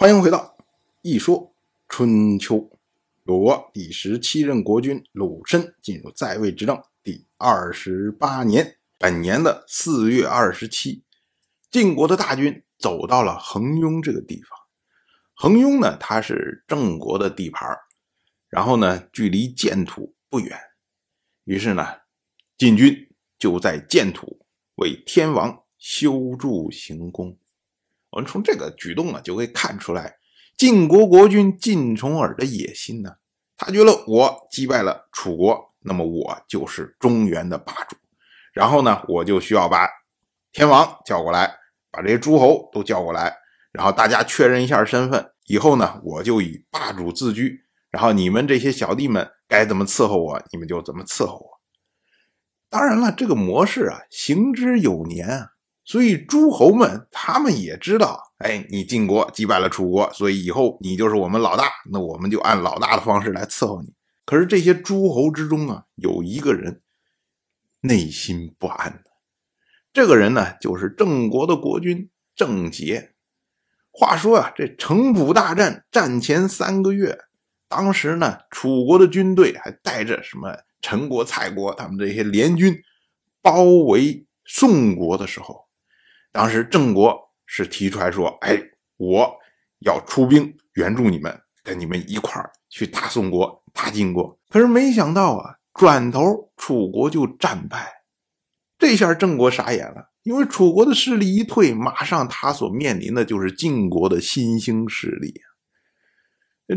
欢迎回到《一说春秋》。鲁国第十七任国君鲁申进入在位执政第二十八年，本年的四月二十七，晋国的大军走到了恒雍这个地方。恒雍呢，它是郑国的地盘然后呢，距离建土不远，于是呢，晋军就在建土为天王修筑行宫。我们从这个举动啊，就可以看出来晋国国君晋重耳的野心呢。他觉得我击败了楚国，那么我就是中原的霸主。然后呢，我就需要把天王叫过来，把这些诸侯都叫过来，然后大家确认一下身份。以后呢，我就以霸主自居。然后你们这些小弟们该怎么伺候我，你们就怎么伺候我。当然了，这个模式啊，行之有年啊。所以诸侯们他们也知道，哎，你晋国击败了楚国，所以以后你就是我们老大，那我们就按老大的方式来伺候你。可是这些诸侯之中啊，有一个人内心不安这个人呢，就是郑国的国君郑杰。话说啊，这城濮大战战前三个月，当时呢，楚国的军队还带着什么陈国、蔡国他们这些联军包围宋国的时候。当时郑国是提出来说：“哎，我要出兵援助你们，跟你们一块儿去打宋国、打晋国。”可是没想到啊，转头楚国就战败。这下郑国傻眼了，因为楚国的势力一退，马上他所面临的就是晋国的新兴势力。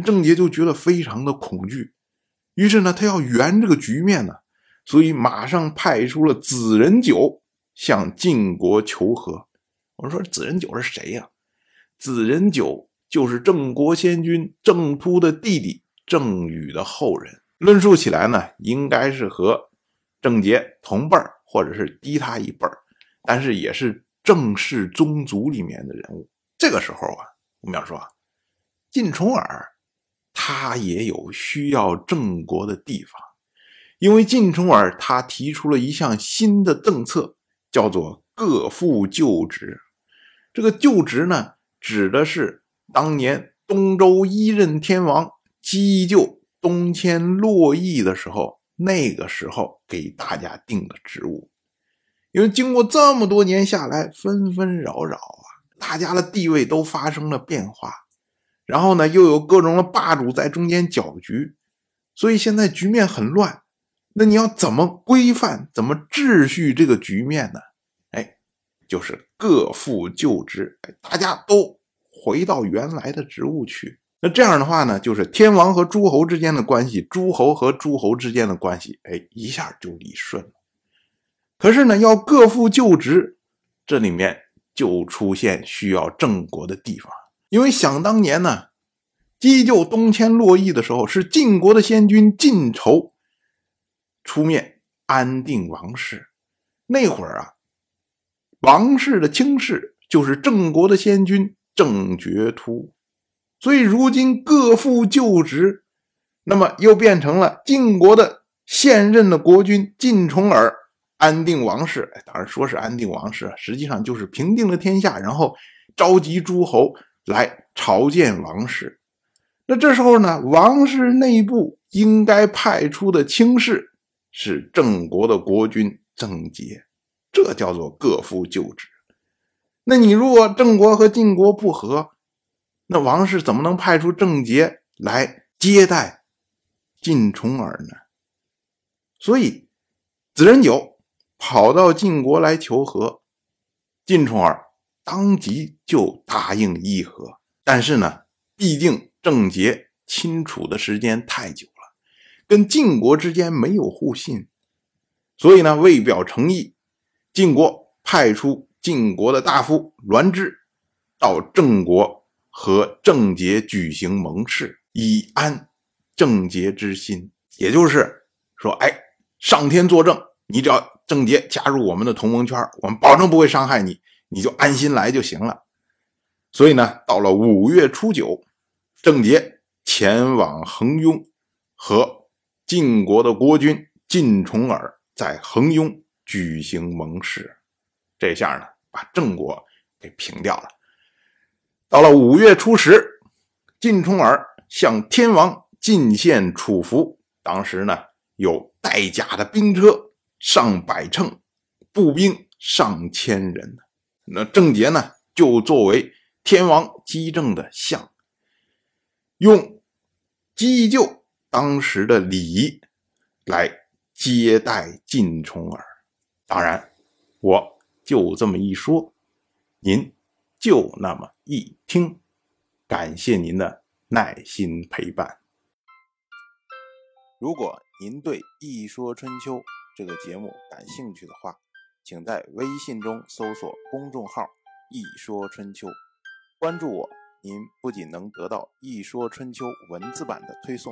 郑杰就觉得非常的恐惧，于是呢，他要圆这个局面呢，所以马上派出了子人九。向晋国求和，我说子人九是谁呀？子人九就是郑国先君郑突的弟弟郑宇的后人。论述起来呢，应该是和郑杰同辈儿，或者是低他一辈儿，但是也是郑氏宗族里面的人物。这个时候啊，我们要说啊，晋重耳他也有需要郑国的地方，因为晋重耳他提出了一项新的政策。叫做各复旧职，这个旧职呢，指的是当年东周一任天王姬就东迁洛邑的时候，那个时候给大家定的职务。因为经过这么多年下来，纷纷扰扰啊，大家的地位都发生了变化，然后呢，又有各种的霸主在中间搅局，所以现在局面很乱。那你要怎么规范、怎么秩序这个局面呢？哎，就是各复旧职，大家都回到原来的职务去。那这样的话呢，就是天王和诸侯之间的关系，诸侯和诸侯之间的关系，哎，一下就理顺了。可是呢，要各复旧职，这里面就出现需要郑国的地方，因为想当年呢，姬就东迁洛邑的时候，是晋国的先君晋仇。出面安定王室，那会儿啊，王室的卿士就是郑国的先君郑觉突，所以如今各复旧职，那么又变成了晋国的现任的国君晋重耳安定王室。当然说是安定王室，实际上就是平定了天下，然后召集诸侯来朝见王室。那这时候呢，王室内部应该派出的卿士。是郑国的国君郑杰，这叫做各夫就职。那你如果郑国和晋国不和，那王室怎么能派出郑杰来接待晋重耳呢？所以子人九跑到晋国来求和，晋重耳当即就答应议和。但是呢，毕竟郑杰亲楚的时间太久。跟晋国之间没有互信，所以呢，为表诚意，晋国派出晋国的大夫栾枝到郑国和郑杰举行盟誓，以安郑杰之心。也就是说，哎，上天作证，你只要郑杰加入我们的同盟圈，我们保证不会伤害你，你就安心来就行了。所以呢，到了五月初九，郑杰前往恒雍和。晋国的国君晋重耳在衡雍举行盟誓，这下呢，把郑国给平掉了。到了五月初十，晋重耳向天王进献楚服，当时呢有带甲的兵车上百乘，步兵上千人。那郑杰呢就作为天王击政的相，用姬就当时的礼仪来接待晋重耳。当然，我就这么一说，您就那么一听。感谢您的耐心陪伴。如果您对《一说春秋》这个节目感兴趣的话，请在微信中搜索公众号“一说春秋”，关注我。您不仅能得到《一说春秋》文字版的推送，